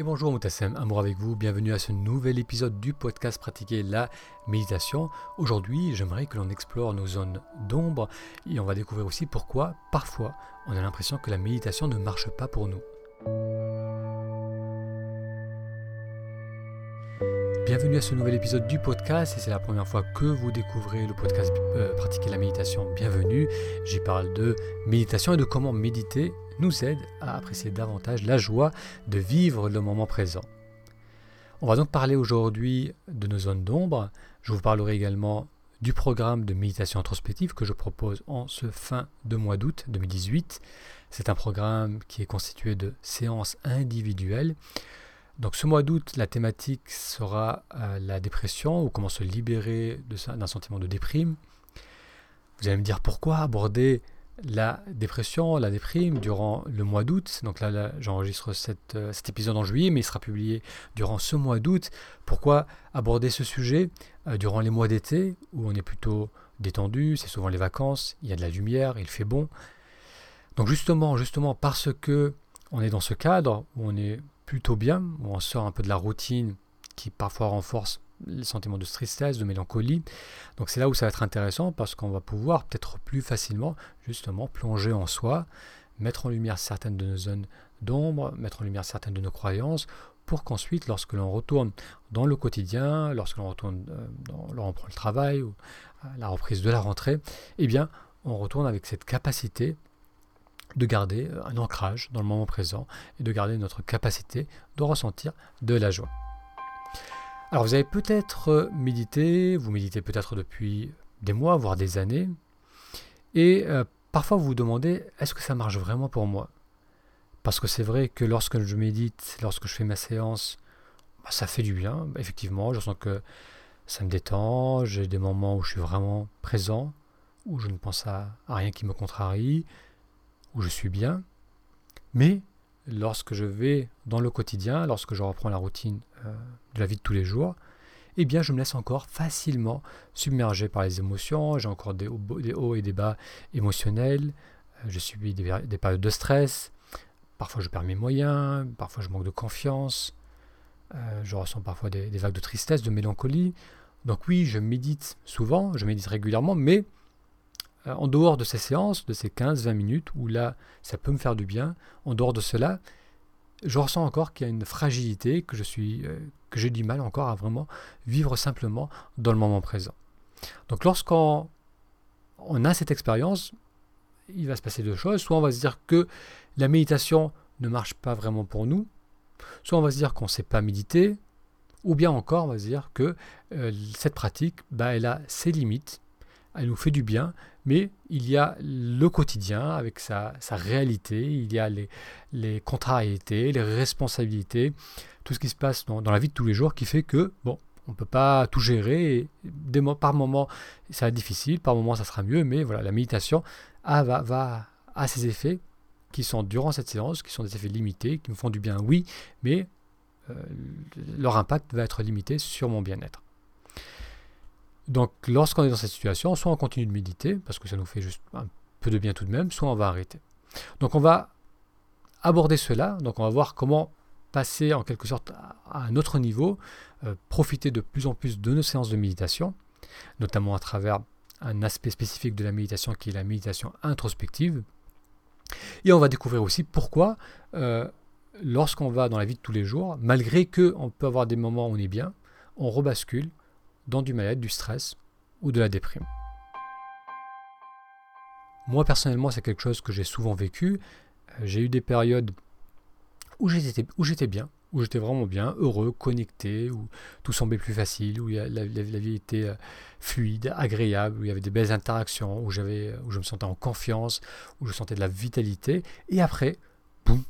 Et bonjour Moutassem, amour avec vous, bienvenue à ce nouvel épisode du podcast Pratiquer la méditation. Aujourd'hui, j'aimerais que l'on explore nos zones d'ombre et on va découvrir aussi pourquoi parfois on a l'impression que la méditation ne marche pas pour nous. Bienvenue à ce nouvel épisode du podcast. Si c'est la première fois que vous découvrez le podcast euh, Pratiquer la méditation, bienvenue. J'y parle de méditation et de comment méditer nous aide à apprécier davantage la joie de vivre le moment présent. On va donc parler aujourd'hui de nos zones d'ombre. Je vous parlerai également du programme de méditation introspective que je propose en ce fin de mois d'août 2018. C'est un programme qui est constitué de séances individuelles. Donc ce mois d'août, la thématique sera euh, la dépression ou comment se libérer d'un sentiment de déprime. Vous allez me dire pourquoi aborder la dépression, la déprime durant le mois d'août. Donc là, j'enregistre euh, cet épisode en juillet, mais il sera publié durant ce mois d'août. Pourquoi aborder ce sujet euh, durant les mois d'été, où on est plutôt détendu, c'est souvent les vacances, il y a de la lumière, il fait bon. Donc justement, justement parce que on est dans ce cadre où on est plutôt bien, où on sort un peu de la routine qui parfois renforce les sentiments de tristesse, de mélancolie. Donc c'est là où ça va être intéressant parce qu'on va pouvoir peut-être plus facilement justement plonger en soi, mettre en lumière certaines de nos zones d'ombre, mettre en lumière certaines de nos croyances pour qu'ensuite, lorsque l'on retourne dans le quotidien, lorsque l'on retourne euh, dans, l'on reprend le travail ou la reprise de la rentrée, eh bien, on retourne avec cette capacité de garder un ancrage dans le moment présent et de garder notre capacité de ressentir de la joie. Alors vous avez peut-être euh, médité, vous méditez peut-être depuis des mois, voire des années, et euh, parfois vous vous demandez, est-ce que ça marche vraiment pour moi? Parce que c'est vrai que lorsque je médite, lorsque je fais ma séance, bah, ça fait du bien, effectivement, je sens que ça me détend, j'ai des moments où je suis vraiment présent, où je ne pense à rien qui me contrarie, où je suis bien, mais lorsque je vais dans le quotidien, lorsque je reprends la routine euh, de la vie de tous les jours, eh bien je me laisse encore facilement submerger par les émotions, j'ai encore des hauts, et des bas émotionnels, euh, je subis des, périodes de stress, parfois je perds mes moyens, parfois je manque de confiance, euh, je ressens parfois des, des, vagues de tristesse, de mélancolie. Donc oui, je médite souvent, je médite régulièrement, mais en dehors de ces séances, de ces 15-20 minutes, où là, ça peut me faire du bien, en dehors de cela, je ressens encore qu'il y a une fragilité, que je suis, euh, que j'ai du mal encore à vraiment vivre simplement dans le moment présent. Donc lorsqu'on on a cette expérience, il va se passer deux choses. Soit on va se dire que la méditation ne marche pas vraiment pour nous, soit on va se dire qu'on ne sait pas méditer, ou bien encore on va se dire que euh, cette pratique, bah, elle a ses limites, elle nous fait du bien, mais il y a le quotidien avec sa, réalité, il y a les, contrariétés, les responsabilités, tout ce qui se passe dans, la vie de tous les jours qui fait que, bon, on ne peut pas tout gérer. Par moments, ça va être difficile, par moments, ça sera mieux, mais voilà, la méditation a, va, va, ses effets qui sont durant cette séance, qui sont des effets limités, qui me font du bien, oui, mais euh, leur impact va être limité sur mon bien-être. Donc lorsqu'on est dans cette situation, soit on continue de méditer, parce que ça nous fait juste un peu de bien tout de même, soit on va arrêter. Donc on va aborder cela, donc on va voir comment passer en quelque sorte à un autre niveau, euh, profiter de plus en plus de nos séances de méditation, notamment à travers un aspect spécifique de la méditation qui est la méditation introspective. Et on va découvrir aussi pourquoi, euh, lorsqu'on va dans la vie de tous les jours, malgré qu'on peut avoir des moments où on est bien, on rebascule dans du mal-être, du stress ou de la déprime. Moi personnellement, c'est quelque chose que j'ai souvent vécu. Euh, j'ai eu des périodes où j'étais, bien, où j'étais vraiment bien, heureux, connecté, où tout semblait plus facile, où la, vie était euh, fluide, agréable, où il y avait des belles interactions, où, où je me sentais en confiance, où je sentais de la vitalité. Et après, boum,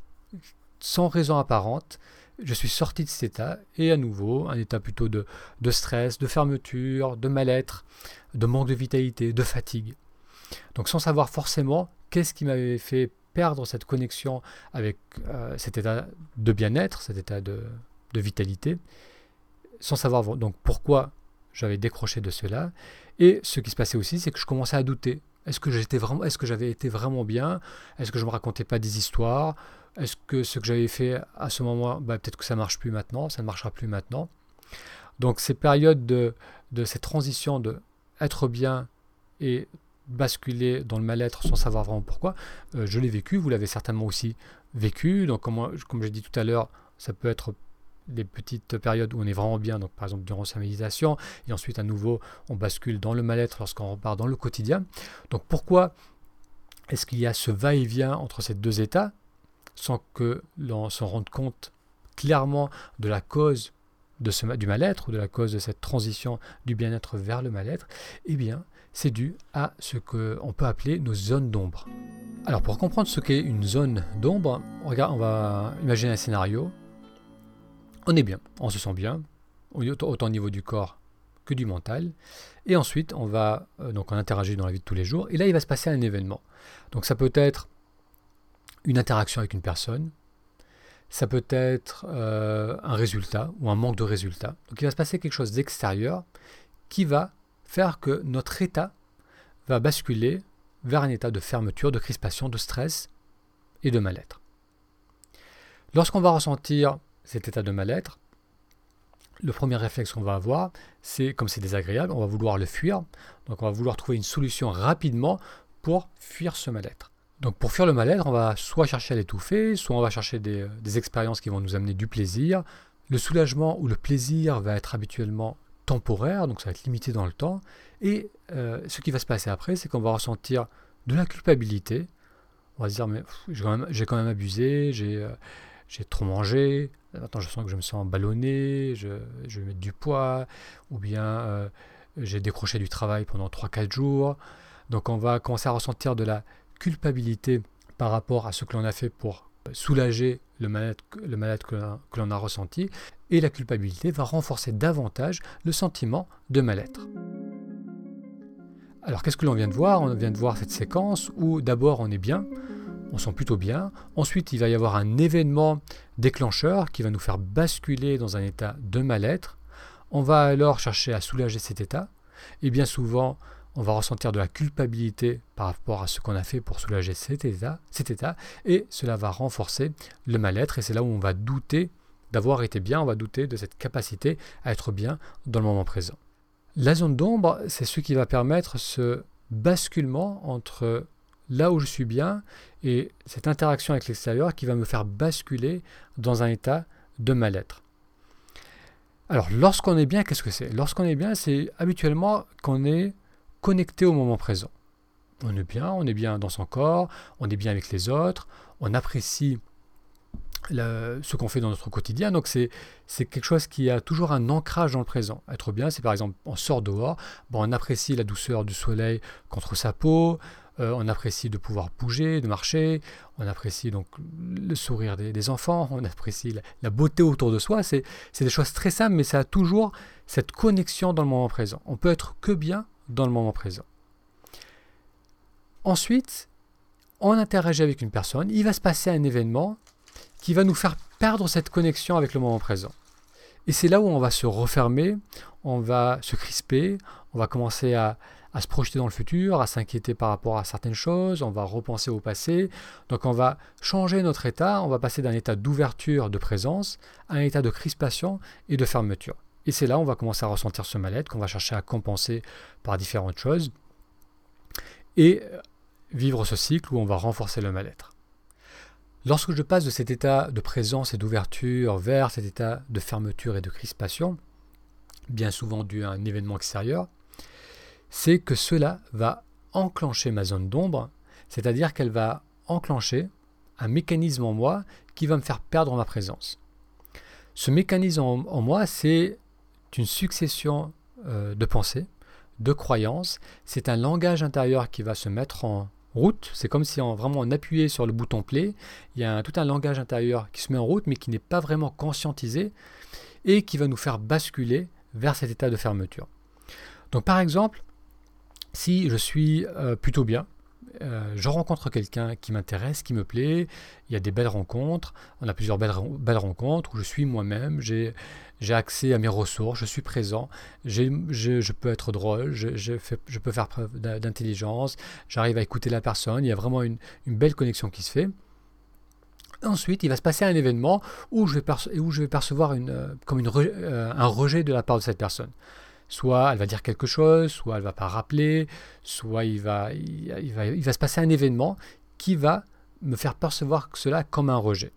sans raison apparente, je suis sorti de cet état et à nouveau un état plutôt de, stress, de fermeture, de mal-être, de manque de vitalité, de fatigue. Donc sans savoir forcément qu'est-ce qui m'avait fait perdre cette connexion avec euh, cet état de bien-être, cet état de, vitalité, sans savoir donc pourquoi j'avais décroché de cela. Et ce qui se passait aussi, c'est que je commençais à douter. Est-ce que j'étais vraiment, est-ce que j'avais été vraiment bien? Est-ce que je me racontais pas des histoires? Est-ce que ce que j'avais fait à ce moment, bah, peut-être que ça marche plus maintenant, ça ne marchera plus maintenant. Donc ces périodes de, de cette transition de être bien et basculer dans le mal-être sans savoir vraiment pourquoi, euh, je l'ai vécu, vous l'avez certainement aussi vécu. Donc comme, comme j'ai dit tout à l'heure, ça peut être des petites périodes où on est vraiment bien, donc par exemple durant sa méditation, et ensuite à nouveau on bascule dans le mal-être lorsqu'on repart dans le quotidien. Donc pourquoi est-ce qu'il y a ce va-et-vient entre ces deux états? Sans que l'on se rende compte clairement de la cause de ce, du mal-être ou de la cause de cette transition du bien-être vers le mal-être Eh bien, c'est dû à ce qu'on peut appeler nos zones d'ombre. Alors pour comprendre ce qu'est une zone d'ombre, on va imaginer un scénario on est bien, on se sent bien, autant au niveau du corps que du mental. Et ensuite, on va euh, donc on interagit dans la vie de tous les jours. Et là, il va se passer un événement. Donc ça peut être une interaction avec une personne, ça peut être euh, un résultat ou un manque de résultat. Donc il va se passer quelque chose d'extérieur qui va faire que notre état va basculer vers un état de fermeture, de crispation, de stress et de mal-être. Lorsqu'on va ressentir cet état de mal-être, le premier réflexe qu'on va avoir, c'est comme c'est désagréable, on va vouloir le fuir. Donc on va vouloir trouver une solution rapidement pour fuir ce mal-être. Donc pour fuir le mal-être, on va soit chercher à l'étouffer, soit on va chercher des, expériences qui vont nous amener du plaisir. Le soulagement ou le plaisir va être habituellement temporaire, donc ça va être limité dans le temps. Et euh, ce qui va se passer après, c'est qu'on va ressentir de la culpabilité. On va se dire, mais j'ai quand, même abusé, j'ai euh, j'ai trop mangé, maintenant je sens que je me sens ballonné, je, vais mettre du poids, ou bien euh, j'ai décroché du travail pendant 3-4 jours. Donc on va commencer à ressentir de la culpabilité par rapport à ce que l'on a fait pour soulager le mal-être le que l'on a ressenti, et la culpabilité va renforcer davantage le sentiment de mal-être. Alors qu'est-ce que l'on vient de voir? On vient de voir cette séquence où d'abord on est bien, on sent plutôt bien. Ensuite, il va y avoir un événement déclencheur qui va nous faire basculer dans un état de mal-être. On va alors chercher à soulager cet état. Et bien souvent, on va ressentir de la culpabilité par rapport à ce qu'on a fait pour soulager cet état, et cela va renforcer le mal-être, et c'est là où on va douter d'avoir été bien, on va douter de cette capacité à être bien dans le moment présent. La zone d'ombre, c'est ce qui va permettre ce basculement entre là où je suis bien et cette interaction avec l'extérieur qui va me faire basculer dans un état de mal-être. Alors, lorsqu'on est bien, qu'est-ce que c'est? Lorsqu'on est bien, c'est habituellement qu'on est connecté au moment présent. On est bien, on est bien dans son corps, on est bien avec les autres, on apprécie ce qu'on fait dans notre quotidien. Donc c'est quelque chose qui a toujours un ancrage dans le présent. Être bien, c'est par exemple, on sort dehors, bon, on apprécie la douceur du soleil contre sa peau, euh, on apprécie de pouvoir bouger, de marcher, on apprécie donc le sourire des, enfants, on apprécie la, beauté autour de soi. C'est des choses très simples, mais ça a toujours cette connexion dans le moment présent. On peut être que bien dans le moment présent. Ensuite, on interagit avec une personne, il va se passer un événement qui va nous faire perdre cette connexion avec le moment présent. Et c'est là où on va se refermer, on va se crisper, on va commencer à, à se projeter dans le futur, à s'inquiéter par rapport à certaines choses, on va repenser au passé. Donc on va changer notre état, on va passer d'un état d'ouverture, de présence, à un état de crispation et de fermeture. Et c'est là où on va commencer à ressentir ce mal-être qu'on va chercher à compenser par différentes choses et vivre ce cycle où on va renforcer le mal-être. Lorsque je passe de cet état de présence et d'ouverture vers cet état de fermeture et de crispation, bien souvent dû à un événement extérieur, c'est que cela va enclencher ma zone d'ombre, c'est-à-dire qu'elle va enclencher un mécanisme en moi qui va me faire perdre ma présence. Ce mécanisme en, moi, c'est une succession euh, de pensées, de croyances, c'est un langage intérieur qui va se mettre en route, c'est comme si on, vraiment on appuyait sur le bouton play, il y a tout un langage intérieur qui se met en route mais qui n'est pas vraiment conscientisé et qui va nous faire basculer vers cet état de fermeture. Donc par exemple, si je suis euh, plutôt bien, euh, je rencontre quelqu'un qui m'intéresse, qui me plaît, il y a des belles rencontres, on a plusieurs belles, rencontres où je suis moi-même, j'ai, accès à mes ressources, je suis présent, je, peux être drôle, je, peux faire preuve d'intelligence, j'arrive à écouter la personne, il y a vraiment une, belle connexion qui se fait. Ensuite, il va se passer un événement où je vais, percevoir euh, comme euh, un rejet de la part de cette personne. Soit elle va dire quelque chose, soit elle va pas rappeler, soit il va, se passer un événement qui va me faire percevoir cela comme un rejet.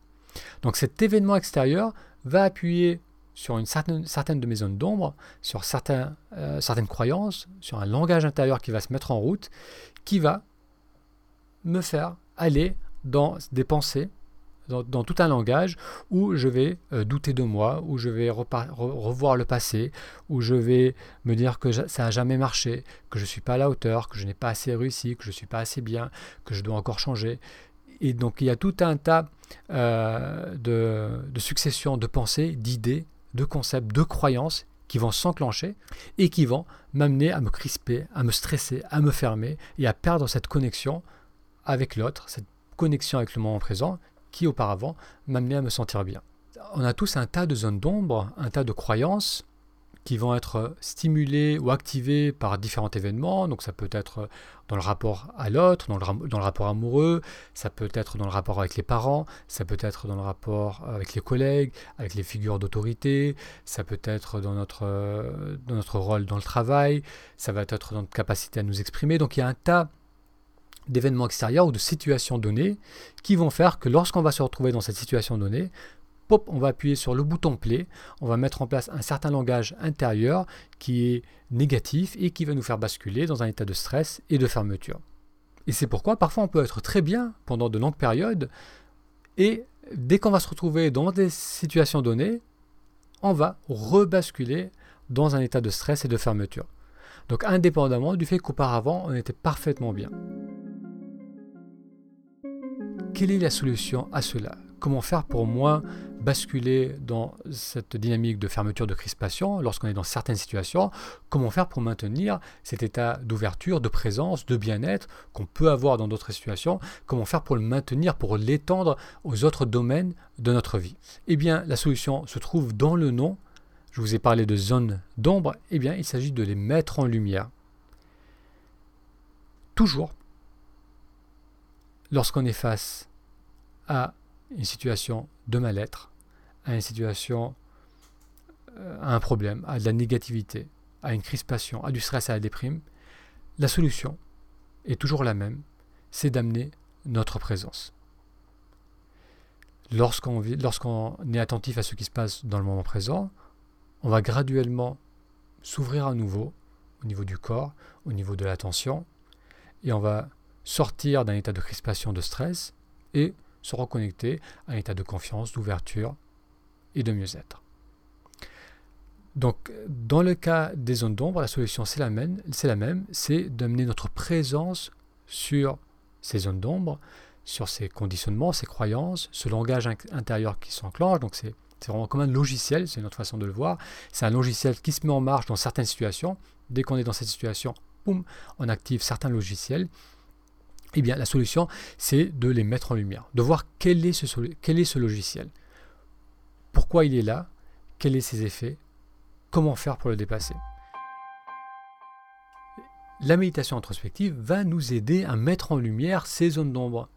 Donc cet événement extérieur va appuyer sur une certaine, certaine de mes zones d'ombre, sur euh, certaines croyances, sur un langage intérieur qui va se mettre en route, qui va me faire aller dans des pensées dans, tout un langage où je vais euh, douter de moi, où je vais revoir le passé, où je vais me dire que ça n'a jamais marché, que je ne suis pas à la hauteur, que je n'ai pas assez réussi, que je ne suis pas assez bien, que je dois encore changer. Et donc il y a tout un tas euh, de, de successions de pensées, d'idées, de concepts, de croyances qui vont s'enclencher et qui vont m'amener à me crisper, à me stresser, à me fermer et à perdre cette connexion avec l'autre, cette connexion avec le moment présent qui auparavant m'amenait à me sentir bien. On a tous un tas de zones d'ombre, un tas de croyances qui vont être stimulées ou activées par différents événements. Donc ça peut être dans le rapport à l'autre, dans le, dans le, rapport amoureux, ça peut être dans le rapport avec les parents, ça peut être dans le rapport avec les collègues, avec les figures d'autorité, ça peut être dans notre, dans notre rôle dans le travail, ça va être dans notre capacité à nous exprimer. Donc il y a un tas d'événements extérieurs ou de situations données qui vont faire que lorsqu'on va se retrouver dans cette situation donnée, pop, on va appuyer sur le bouton play, on va mettre en place un certain langage intérieur qui est négatif et qui va nous faire basculer dans un état de stress et de fermeture. Et c'est pourquoi parfois on peut être très bien pendant de longues périodes et dès qu'on va se retrouver dans des situations données, on va rebasculer dans un état de stress et de fermeture. Donc indépendamment du fait qu'auparavant on était parfaitement bien. Quelle est la solution à cela? Comment faire pour moins basculer dans cette dynamique de fermeture, de crispation lorsqu'on est dans certaines situations? Comment faire pour maintenir cet état d'ouverture, de présence, de bien-être qu'on peut avoir dans d'autres situations? Comment faire pour le maintenir, pour l'étendre aux autres domaines de notre vie? Eh bien, la solution se trouve dans le nom. Je vous ai parlé de zones d'ombre. Eh bien, il s'agit de les mettre en lumière. Toujours, lorsqu'on est face à une situation de mal-être, à une situation, euh, à un problème, à de la négativité, à une crispation, à du stress, à la déprime, la solution est toujours la même, c'est d'amener notre présence. Lorsqu'on lorsqu'on est attentif à ce qui se passe dans le moment présent, on va graduellement s'ouvrir à nouveau au niveau du corps, au niveau de l'attention, et on va sortir d'un état de crispation, de stress, et se reconnecter à un état de confiance, d'ouverture et de mieux-être. Donc, dans le cas des zones d'ombre, la solution c'est la même, c'est la même, c'est d'amener notre présence sur ces zones d'ombre, sur ces conditionnements, ces croyances, ce langage intérieur qui s'enclenche. Donc, c'est vraiment comme un logiciel, c'est notre façon de le voir. C'est un logiciel qui se met en marche dans certaines situations. Dès qu'on est dans cette situation, boum, on active certains logiciels eh bien, la solution, c'est de les mettre en lumière, de voir quel est ce, quel est ce logiciel, pourquoi il est là, quels sont ses effets, comment faire pour le dépasser. La méditation introspective va nous aider à mettre en lumière ces zones d'ombre.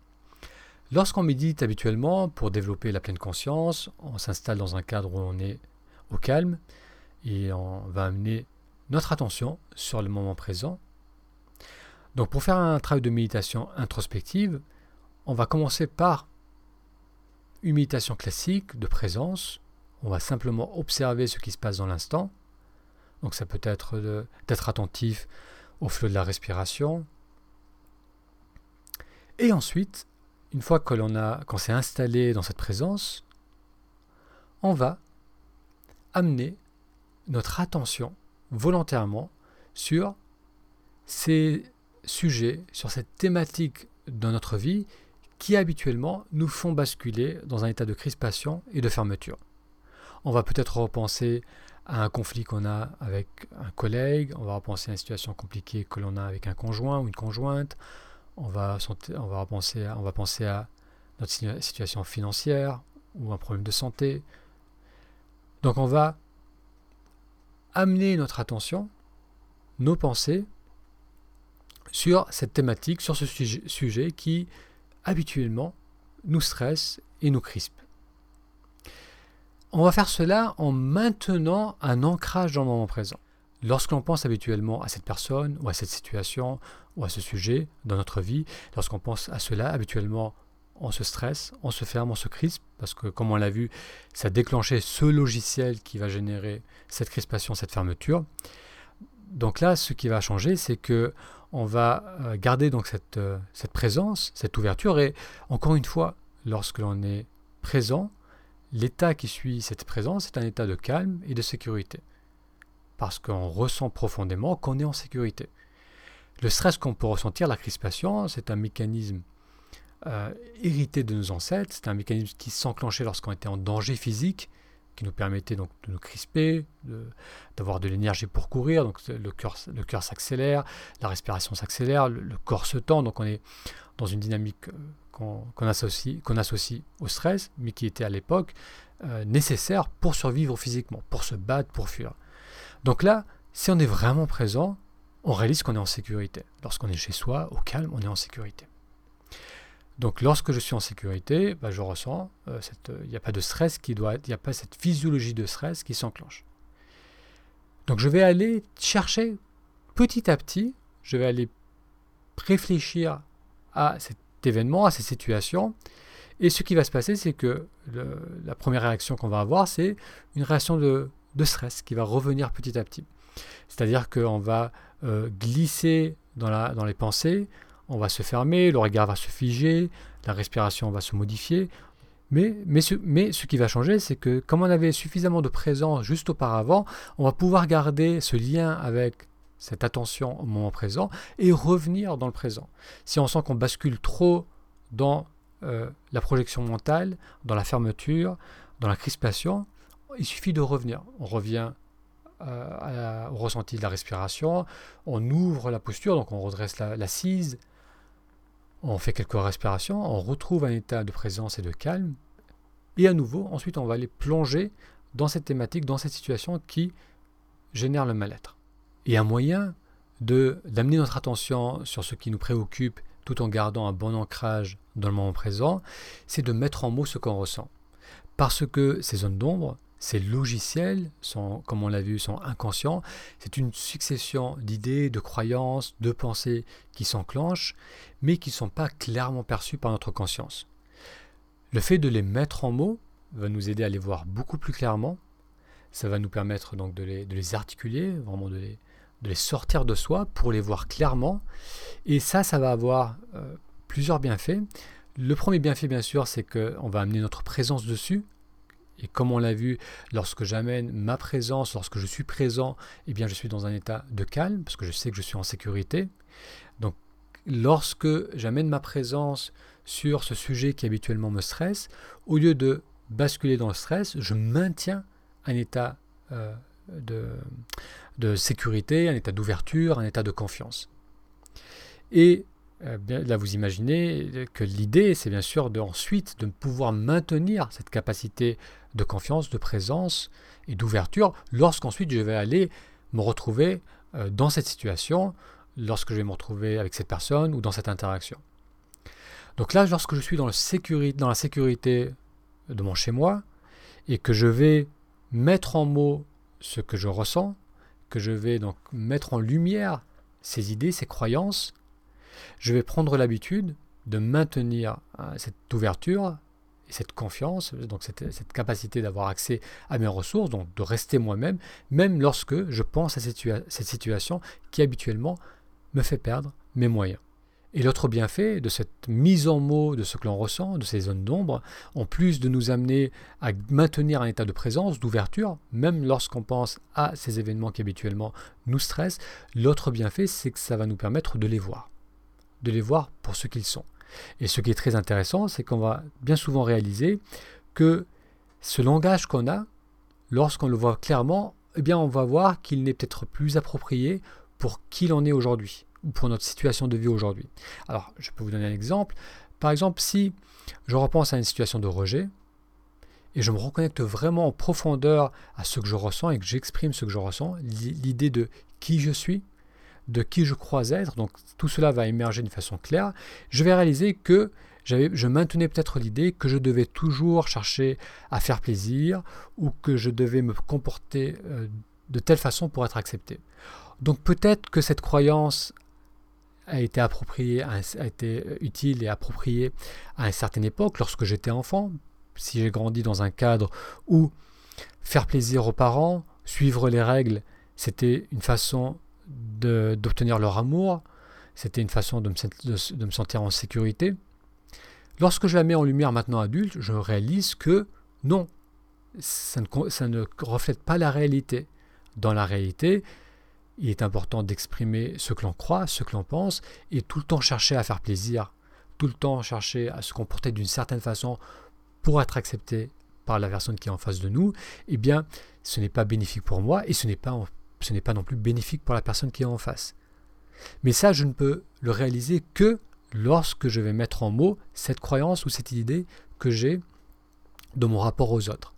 Lorsqu'on médite habituellement pour développer la pleine conscience, on s'installe dans un cadre où on est au calme et on va amener notre attention sur le moment présent donc pour faire un travail de méditation introspective, on va commencer par une méditation classique de présence. On va simplement observer ce qui se passe dans l'instant. Donc ça peut être d'être attentif au flot de la respiration. Et ensuite, une fois que l'on qu'on s'est installé dans cette présence, on va amener notre attention volontairement sur ces sur cette thématique dans notre vie qui habituellement nous font basculer dans un état de crispation et de fermeture. On va peut-être repenser à un conflit qu'on a avec un collègue, on va repenser à une situation compliquée que l'on a avec un conjoint ou une conjointe, on va, on va, penser, à, on va penser à notre situation financière ou un problème de santé. Donc on va amener notre attention, nos pensées, sur cette thématique, sur ce sujet, qui habituellement nous stresse et nous crispe. On va faire cela en maintenant un ancrage dans le moment présent. Lorsqu'on pense habituellement à cette personne ou à cette situation ou à ce sujet dans notre vie, lorsqu'on pense à cela habituellement, on se stresse, on se ferme, on se crispe, parce que comme on l'a vu, ça a déclenché ce logiciel qui va générer cette crispation, cette fermeture. Donc là, ce qui va changer, c'est que on va euh, garder donc cette, euh, cette présence, cette ouverture, et encore une fois, lorsque l'on est présent, L'état qui suit cette présence est un état de calme et de sécurité, parce qu'on ressent profondément qu'on est en sécurité. Le stress qu'on peut ressentir, la crispation, c'est un mécanisme euh, hérité de nos ancêtres, c'est un mécanisme qui s'enclenchait lorsqu'on était en danger physique, qui nous permettait donc de nous crisper, d'avoir de, l'énergie pour courir, donc le cœur, s'accélère, la respiration s'accélère, le, corps se tend, donc on est dans une dynamique euh, qu'on associe, associe, au stress, mais qui était à l'époque euh, nécessaire pour survivre physiquement, pour se battre, pour fuir. Donc là, si on est vraiment présent, on réalise qu'on est en sécurité. Lorsqu'on est chez soi, au calme, on est en sécurité. Donc lorsque je suis en sécurité, bah, je ressens, euh, il n'y a pas de stress qui doit il n'y a pas cette physiologie de stress qui s'enclenche. Donc je vais aller chercher petit à petit, je vais aller réfléchir à cette événement, à ces situations. Et ce qui va se passer, c'est que la première réaction qu'on va avoir, c'est une réaction de, stress qui va revenir petit à petit. C'est-à-dire qu'on va euh, glisser dans, la, dans les pensées, on va se fermer, le regard va se figer, la respiration va se modifier. Mais, mais, ce, mais ce qui va changer, c'est que comme on avait suffisamment de présence juste auparavant, on va pouvoir garder ce lien avec cette attention au moment présent et revenir dans le présent. Si on sent qu'on bascule trop dans euh, la projection mentale, dans la fermeture, dans la crispation, il suffit de revenir. On revient euh, au ressenti de la respiration, on ouvre la posture, donc on redresse l'assise, on fait quelques respirations, on retrouve un état de présence et de calme, et à nouveau, ensuite on va aller plonger dans cette thématique, dans cette situation qui génère le mal-être. Et un moyen de d'amener notre attention sur ce qui nous préoccupe tout en gardant un bon ancrage dans le moment présent, c'est de mettre en mots ce qu'on ressent. Parce que ces zones d'ombre, ces logiciels, comme on l'a vu, sont inconscients. C'est une succession d'idées, de croyances, de pensées qui s'enclenchent, mais qui ne sont pas clairement perçues par notre conscience. Le fait de les mettre en mots va nous aider à les voir beaucoup plus clairement. Ça va nous permettre donc de les, articuler, vraiment de les, de les sortir de soi pour les voir clairement. Et ça, ça va avoir euh, plusieurs bienfaits. Le premier bienfait, bien sûr, c'est qu'on va amener notre présence dessus. Et comme on l'a vu, lorsque j'amène ma présence, lorsque je suis présent, eh bien, je suis dans un état de calme, parce que je sais que je suis en sécurité. Donc, lorsque j'amène ma présence sur ce sujet qui habituellement me stresse, au lieu de basculer dans le stress, je maintiens un état euh, de, de sécurité, un état d'ouverture, un état de confiance. Et là, vous imaginez que l'idée, c'est bien sûr de, ensuite de pouvoir maintenir cette capacité de confiance, de présence et d'ouverture lorsqu'ensuite je vais aller me retrouver euh, dans cette situation, lorsque je vais me retrouver avec cette personne ou dans cette interaction. Donc là, lorsque je suis dans, dans la sécurité de mon chez-moi et que je vais mettre en mots ce que je ressens, que je vais donc mettre en lumière ces idées, ces croyances, je vais prendre l'habitude de maintenir euh, cette ouverture et cette confiance, donc cette, capacité d'avoir accès à mes ressources, donc de rester moi-même, même lorsque je pense à cette situation qui habituellement me fait perdre mes moyens. Et l'autre bienfait de cette mise en mots de ce que l'on ressent, de ces zones d'ombre, en plus de nous amener à maintenir un état de présence, d'ouverture, même lorsqu'on pense à ces événements qui habituellement nous stressent, l'autre bienfait, c'est que ça va nous permettre de les voir, de les voir pour ce qu'ils sont. Et ce qui est très intéressant, c'est qu'on va bien souvent réaliser que ce langage qu'on a, lorsqu'on le voit clairement, eh bien on va voir qu'il n'est peut-être plus approprié pour qui l'on est aujourd'hui ou pour notre situation de vie aujourd'hui. Alors, je peux vous donner un exemple. Par exemple, si je repense à une situation de rejet et je me reconnecte vraiment en profondeur à ce que je ressens et que j'exprime ce que je ressens, l'idée de qui je suis, de qui je crois être, donc tout cela va émerger d'une façon claire, je vais réaliser que je maintenais peut-être l'idée que je devais toujours chercher à faire plaisir ou que je devais me comporter euh, de telle façon pour être accepté. Donc peut-être que cette croyance a été appropriée, a été utile et appropriée à une certaine époque, lorsque j'étais enfant. Si j'ai grandi dans un cadre où faire plaisir aux parents, suivre les règles, c'était une façon d'obtenir leur amour, c'était une façon de me, sentir en sécurité. Lorsque je la mets en lumière maintenant adulte, je réalise que non, ça ne reflète pas la réalité. Dans la réalité, il est important d'exprimer ce que l'on croit, ce que l'on pense, et tout le temps chercher à faire plaisir, tout le temps chercher à se comporter d'une certaine façon pour être accepté par la personne qui est en face de nous, eh bien, ce n'est pas bénéfique pour moi et ce n'est pas, ce n'est pas non plus bénéfique pour la personne qui est en face. Mais ça, je ne peux le réaliser que lorsque je vais mettre en mots cette croyance ou cette idée que j'ai de mon rapport aux autres.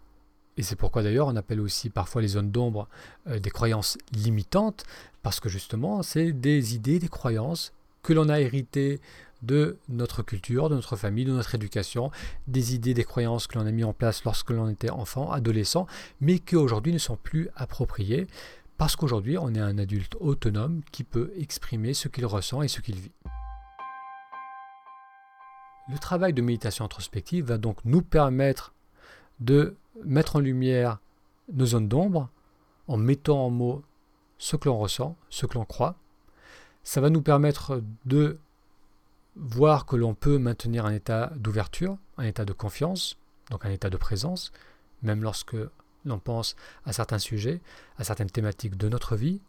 Et c'est pourquoi d'ailleurs on appelle aussi parfois les zones d'ombre euh, des croyances limitantes, parce que justement c'est des idées, des croyances que l'on a héritées de notre culture, de notre famille, de notre éducation, des idées, des croyances que l'on a mis en place lorsque l'on était enfant, adolescent, mais qui aujourd'hui ne sont plus appropriées, parce qu'aujourd'hui on est un adulte autonome qui peut exprimer ce qu'il ressent et ce qu'il vit. Le travail de méditation introspective va donc nous permettre de mettre en lumière nos zones d'ombre en mettant en mots ce que l'on ressent, ce que l'on croit. Ça va nous permettre de voir que l'on peut maintenir un état d'ouverture, un état de confiance, donc un état de présence, même lorsque l'on pense à certains sujets, à certaines thématiques de notre vie.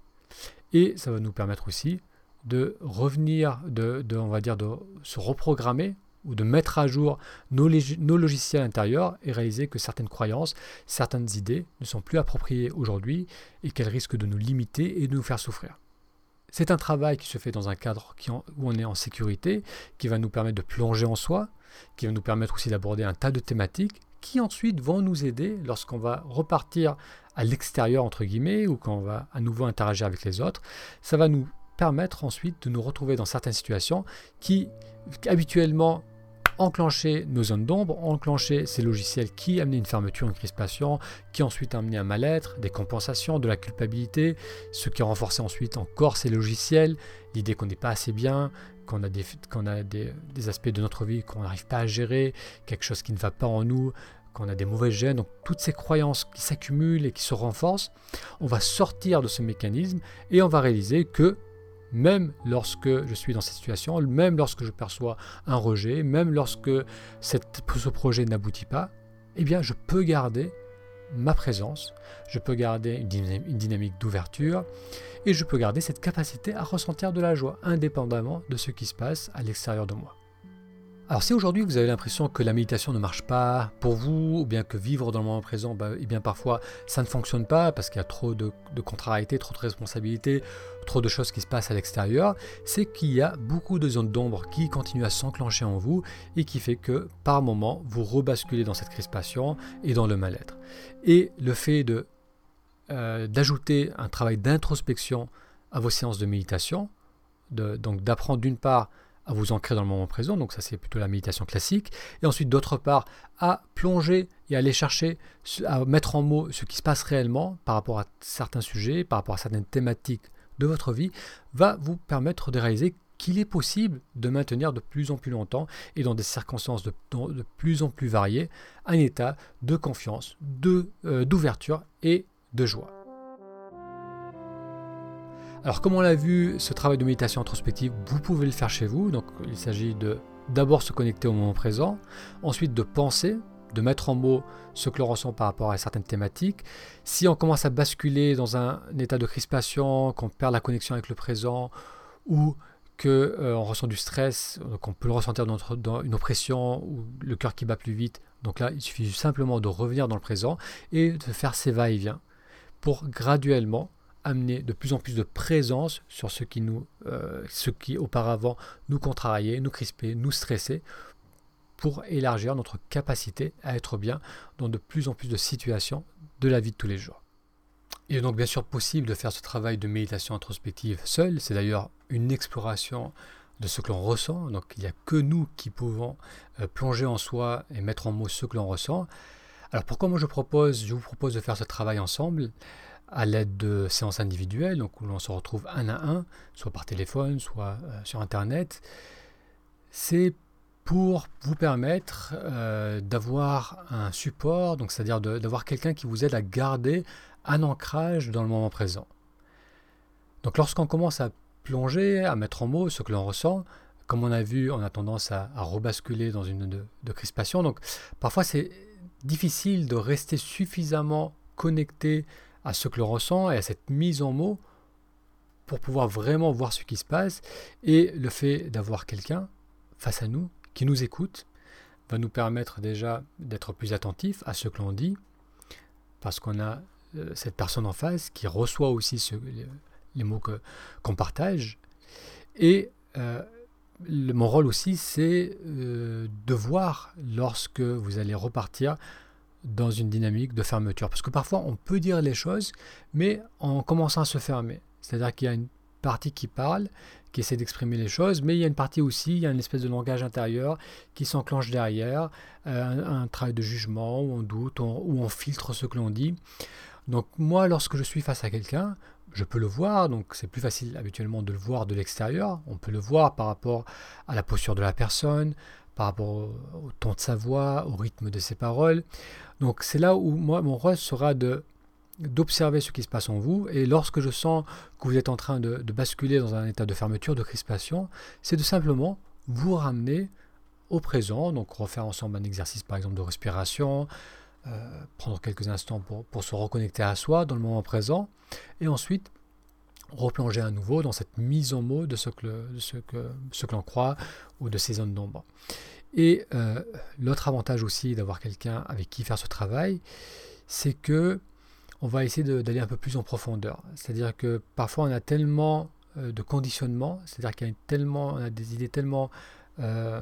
Et ça va nous permettre aussi de revenir, de on va dire, de se reprogrammer ou de mettre à jour nos, logiciels intérieurs et réaliser que certaines croyances, certaines idées ne sont plus appropriées aujourd'hui et qu'elles risquent de nous limiter et de nous faire souffrir. C'est un travail qui se fait dans un cadre où on est en sécurité, qui va nous permettre de plonger en soi, qui va nous permettre aussi d'aborder un tas de thématiques qui ensuite vont nous aider lorsqu'on va repartir à l'extérieur, entre guillemets, ou quand on va à nouveau interagir avec les autres. Ça va nous permettre ensuite de nous retrouver dans certaines situations qui habituellement enclencher nos zones d'ombre, enclencher ces logiciels qui amenaient une fermeture, une crispation, qui ensuite amenaient un mal-être, des compensations, de la culpabilité, ce qui renforçait ensuite encore ces logiciels, l'idée qu'on n'est pas assez bien, qu'on a, des, qu'on a des, aspects de notre vie qu'on n'arrive pas à gérer, quelque chose qui ne va pas en nous, qu'on a des mauvais gènes, donc toutes ces croyances qui s'accumulent et qui se renforcent, on va sortir de ce mécanisme et on va réaliser que même lorsque je suis dans cette situation, même lorsque je perçois un rejet, même lorsque ce projet n'aboutit pas, eh bien je peux garder ma présence, je peux garder une dynamique d'ouverture et je peux garder cette capacité à ressentir de la joie indépendamment de ce qui se passe à l'extérieur de moi. Alors si aujourd'hui vous avez l'impression que la méditation ne marche pas pour vous, ou bien que vivre dans le moment présent, bah, eh bien parfois ça ne fonctionne pas parce qu'il y a trop de, de contrariétés, trop de responsabilités, trop de choses qui se passent à l'extérieur, c'est qu'il y a beaucoup de zones d'ombre qui continuent à s'enclencher en vous et qui fait que par moment vous rebasculez dans cette crispation et dans le mal-être. Et le fait euh, d'ajouter un travail d'introspection à vos séances de méditation, donc d'apprendre d'une part à vous ancrer dans le moment présent, donc ça c'est plutôt la méditation classique, et ensuite d'autre part à plonger et aller chercher, à mettre en mots ce qui se passe réellement par rapport à certains sujets, par rapport à certaines thématiques de votre vie, va vous permettre de réaliser qu'il est possible de maintenir de plus en plus longtemps et dans des circonstances de, plus en plus variées un état de confiance, euh, d'ouverture et de joie. Alors comme on l'a vu, ce travail de méditation introspective, vous pouvez le faire chez vous. Donc il s'agit de d'abord se connecter au moment présent, ensuite de penser, de mettre en mots ce que l'on ressent par rapport à certaines thématiques. Si on commence à basculer dans un, état de crispation, qu'on perd la connexion avec le présent ou qu'on euh, ressent du stress, qu'on peut le ressentir dans, dans, une oppression ou le cœur qui bat plus vite. Donc là, il suffit simplement de revenir dans le présent et de faire ces va-et-vient pour graduellement amener de plus en plus de présence sur ce qui, nous, euh, qui auparavant nous contrariait, nous crispait, nous stressait, pour élargir notre capacité à être bien dans de plus en plus de situations de la vie de tous les jours. Il est donc bien sûr possible de faire ce travail de méditation introspective seul, c'est d'ailleurs une exploration de ce que l'on ressent. Donc il n'y a que nous qui pouvons euh, plonger en soi et mettre en mots ce que l'on ressent. Alors pourquoi moi je propose, je vous propose de faire ce travail ensemble? À l'aide de séances individuelles, donc où l'on se retrouve un à un, soit par téléphone, soit euh, sur Internet, c'est pour vous permettre euh, d'avoir un support, donc c'est-à-dire d'avoir quelqu'un qui vous aide à garder un ancrage dans le moment présent. Donc lorsqu'on commence à plonger, à mettre en mots ce que l'on ressent, comme on a vu, on a tendance à, rebasculer dans une de, de crispation. Donc parfois c'est difficile de rester suffisamment connecté à ce que l'on ressent et à cette mise en mots pour pouvoir vraiment voir ce qui se passe. Et le fait d'avoir quelqu'un face à nous qui nous écoute va nous permettre déjà d'être plus attentif à ce que l'on dit, parce qu'on a euh, cette personne en face qui reçoit aussi les, mots qu'on partage. Et euh, mon rôle aussi, c'est euh, de voir lorsque vous allez repartir dans une dynamique de fermeture. Parce que parfois, on peut dire les choses, mais en commençant à se fermer. C'est-à-dire qu'il y a une partie qui parle, qui essaie d'exprimer les choses, mais il y a une partie aussi, il y a une espèce de langage intérieur qui s'enclenche derrière, euh, un, travail de jugement, où on doute, où on filtre ce que l'on dit. Donc moi, lorsque je suis face à quelqu'un, je peux le voir, donc c'est plus facile habituellement de le voir de l'extérieur. On peut le voir par rapport à la posture de la personne, par rapport au, ton de sa voix, au rythme de ses paroles. Donc c'est là où mon rôle sera de d'observer ce qui se passe en vous. Et lorsque je sens que vous êtes en train de, basculer dans un état de fermeture, de crispation, c'est de simplement vous ramener au présent, donc refaire ensemble un exercice par exemple de respiration, euh, prendre quelques instants pour, pour, se reconnecter à soi dans le moment présent, et ensuite replonger à nouveau dans cette mise en mots de ce que, ce que, ce que l'on croit ou de ces zones d'ombre. Et euh, l'autre avantage aussi d'avoir quelqu'un avec qui faire ce travail, c'est que on va essayer d'aller un peu plus en profondeur. C'est-à-dire que parfois on a tellement euh, de conditionnement, c'est-à-dire qu'il y a tellement, des idées tellement euh,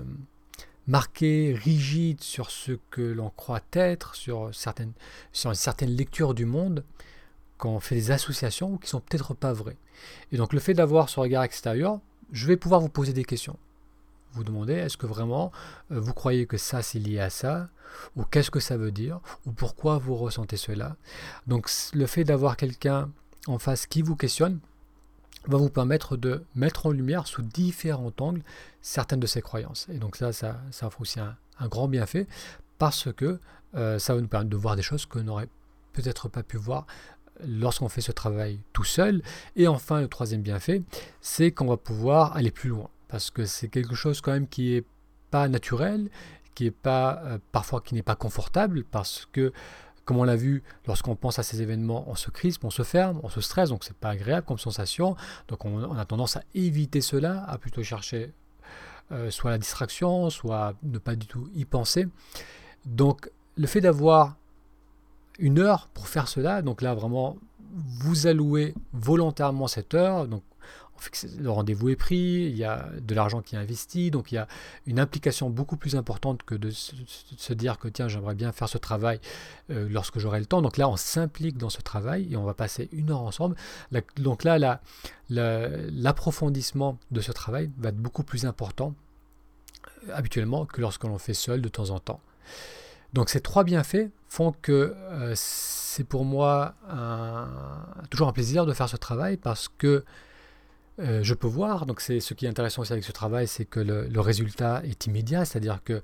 marquées, rigides sur ce que l'on croit être, sur certaines, sur une certaine du monde, qu'on fait des associations qui sont peut-être pas vraies. Et donc le fait d'avoir ce regard extérieur, je vais pouvoir vous poser des questions. Vous demandez, est-ce que vraiment euh, vous croyez que ça c'est lié à ça? Ou qu'est-ce que ça veut dire? Ou pourquoi vous ressentez cela? Donc le fait d'avoir quelqu'un en face qui vous questionne va vous permettre de mettre en lumière sous différents angles certaines de ces croyances. Et donc ça, ça, ça offre aussi un, grand bienfait parce que euh, ça va nous permettre de voir des choses que n'aurait peut-être pas pu voir lorsqu'on fait ce travail tout seul. Et enfin, le troisième bienfait, c'est qu'on va pouvoir aller plus loin. Parce que c'est quelque chose quand même qui est pas naturel, qui est pas euh, parfois qui n'est pas confortable, parce que comme on l'a vu, lorsqu'on pense à ces événements, on se crispe, on se ferme, on se stresse, donc c'est pas agréable comme sensation. Donc on, a tendance à éviter cela, à plutôt chercher euh, soit la distraction, soit ne pas du tout y penser. Donc le fait d'avoir une heure pour faire cela. Donc là, vraiment, vous allouez volontairement cette heure. Donc, le rendez-vous est pris, il y a de l'argent qui est investi, donc il y a une implication beaucoup plus importante que de se, dire que tiens, j'aimerais bien faire ce travail euh, lorsque j'aurai le temps. Donc là, on s'implique dans ce travail et on va passer une heure ensemble. donc là, l'approfondissement de ce travail va être beaucoup plus important euh, habituellement que lorsque l'on fait seul de temps en temps. Donc ces trois bienfaits font que euh, c'est pour moi toujours un plaisir de faire ce travail parce que euh, je peux voir, donc c'est ce qui est intéressant aussi avec ce travail, c'est que le, résultat est immédiat, c'est-à-dire que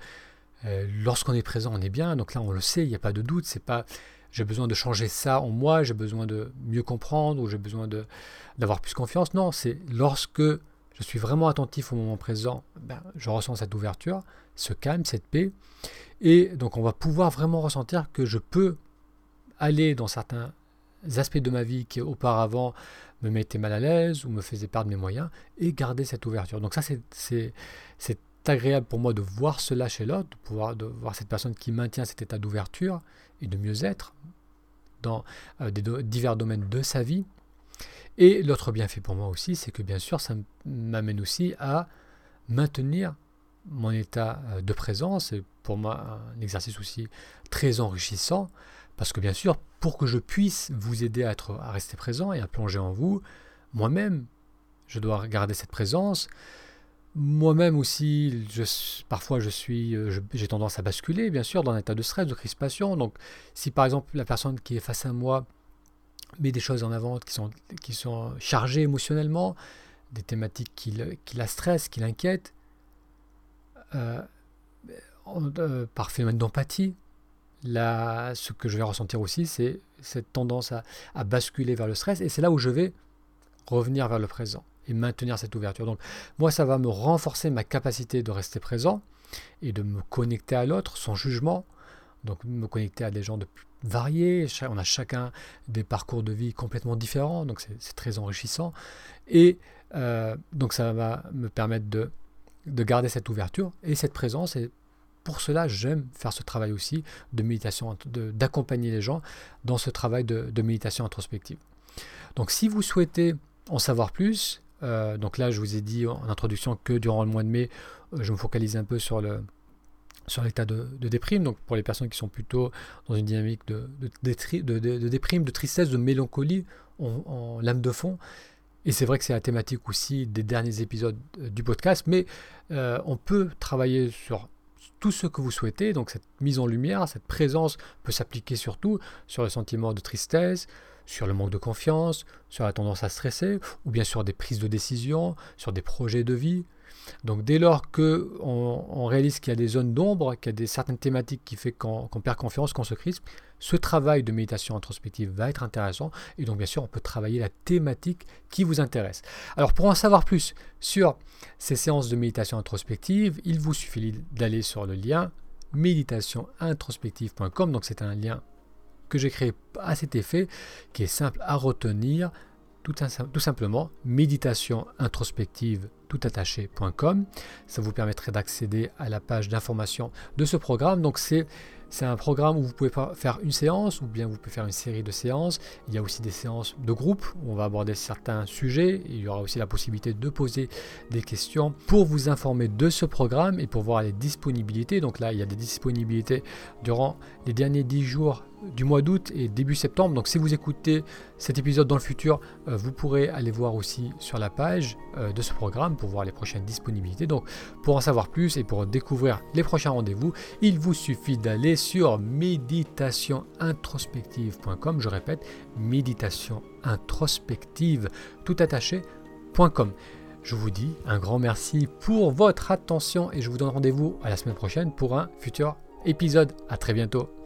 euh, lorsqu'on est présent, on est bien, donc là on le sait, il n'y a pas de doute, c'est pas j'ai besoin de changer ça en moi, j'ai besoin de mieux comprendre ou j'ai besoin d'avoir plus confiance, non, c'est lorsque je suis vraiment attentif au moment présent, ben, je ressens cette ouverture, ce calme, cette paix. Et donc on va pouvoir vraiment ressentir que je peux aller dans certains aspects de ma vie qui auparavant me mettaient mal à l'aise ou me faisaient perdre mes moyens et garder cette ouverture. Donc ça c'est agréable pour moi de voir cela chez l'autre, de voir cette personne qui maintient cet état d'ouverture et de mieux-être dans euh, divers domaines de sa vie. Et l'autre bienfait pour moi aussi, c'est que bien sûr, ça m'amène aussi à maintenir mon état euh, de présence est pour moi un exercice aussi très enrichissant parce que bien sûr, pour que je puisse vous aider à, être, à rester présent et à plonger en vous, moi-même, je dois garder cette présence. moi-même aussi, parfois suis, j'ai tendance à basculer, bien sûr, dans un état de stress, de crispation. Donc, si par exemple la personne qui est face à moi met des choses en avant qui sont, qui sont chargées émotionnellement, des thématiques qui, qui la stressent, qui l'inquiètent, euh, euh, par phénomène d'empathie, là, ce que je vais ressentir aussi, c'est cette tendance à, à, basculer vers le stress. Et c'est là où je vais revenir vers le présent et maintenir cette ouverture. Donc moi, ça va me renforcer ma capacité de rester présent et de me connecter à l'autre sans jugement. Donc me connecter à des gens de variés. On a chacun des parcours de vie complètement différents. Donc c'est très enrichissant. Et euh, donc ça va me permettre de, de garder cette ouverture et cette présence. Et pour cela, j'aime faire ce travail aussi de méditation, d'accompagner les gens dans ce travail de, méditation introspective. Donc si vous souhaitez en savoir plus, euh, donc là je vous ai dit en introduction que durant le mois de mai, euh, je me focalise un peu sur le, sur l'état de, déprime, donc pour les personnes qui sont plutôt dans une dynamique de, de déprime, de tristesse, de mélancolie en, en lame de fond, et c'est vrai que c'est la thématique aussi des derniers épisodes euh, du podcast, mais euh, on peut travailler sur tout ce que vous souhaitez. Donc cette mise en lumière, cette présence peut s'appliquer surtout sur le sentiment de tristesse, sur le manque de confiance, sur la tendance à stresser, ou bien sur des prises de décision, sur des projets de vie. Donc dès lors qu'on on réalise qu'il y a des zones d'ombre, qu'il y a des certaines thématiques qui fait qu'on perd confiance, qu'on se crispe, ce travail de méditation introspective va être intéressant et donc bien sûr on peut travailler la thématique qui vous intéresse. Alors pour en savoir plus sur ces séances de méditation introspective, il vous suffit d'aller sur le lien méditationintrospective.com. Donc c'est un lien que j'ai créé à cet effet qui est simple à retenir tout, simplement méditation introspective toutattaché.com. Ça vous permettrait d'accéder à la page d'information de ce programme. Donc c'est c'est un programme où vous pouvez faire une séance ou bien vous pouvez faire une série de séances. Il y a aussi des séances de groupe où on va aborder certains sujets. Il y aura aussi la possibilité de poser des questions pour vous informer de ce programme et pour voir les disponibilités. Donc là, il y a des disponibilités durant les derniers 10 jours du mois d'août et début septembre. Donc si vous écoutez cet épisode dans le futur, euh, vous pourrez aller voir aussi sur la page euh, de ce programme pour voir les prochaines disponibilités. Donc pour en savoir plus et pour découvrir les prochains rendez-vous, il vous suffit d'aller sur méditationintrospective.com. Je répète, méditation introspective tout attaché.com. Je vous dis un grand merci pour votre attention et je vous donne rendez-vous à la semaine prochaine pour un futur épisode. À très bientôt.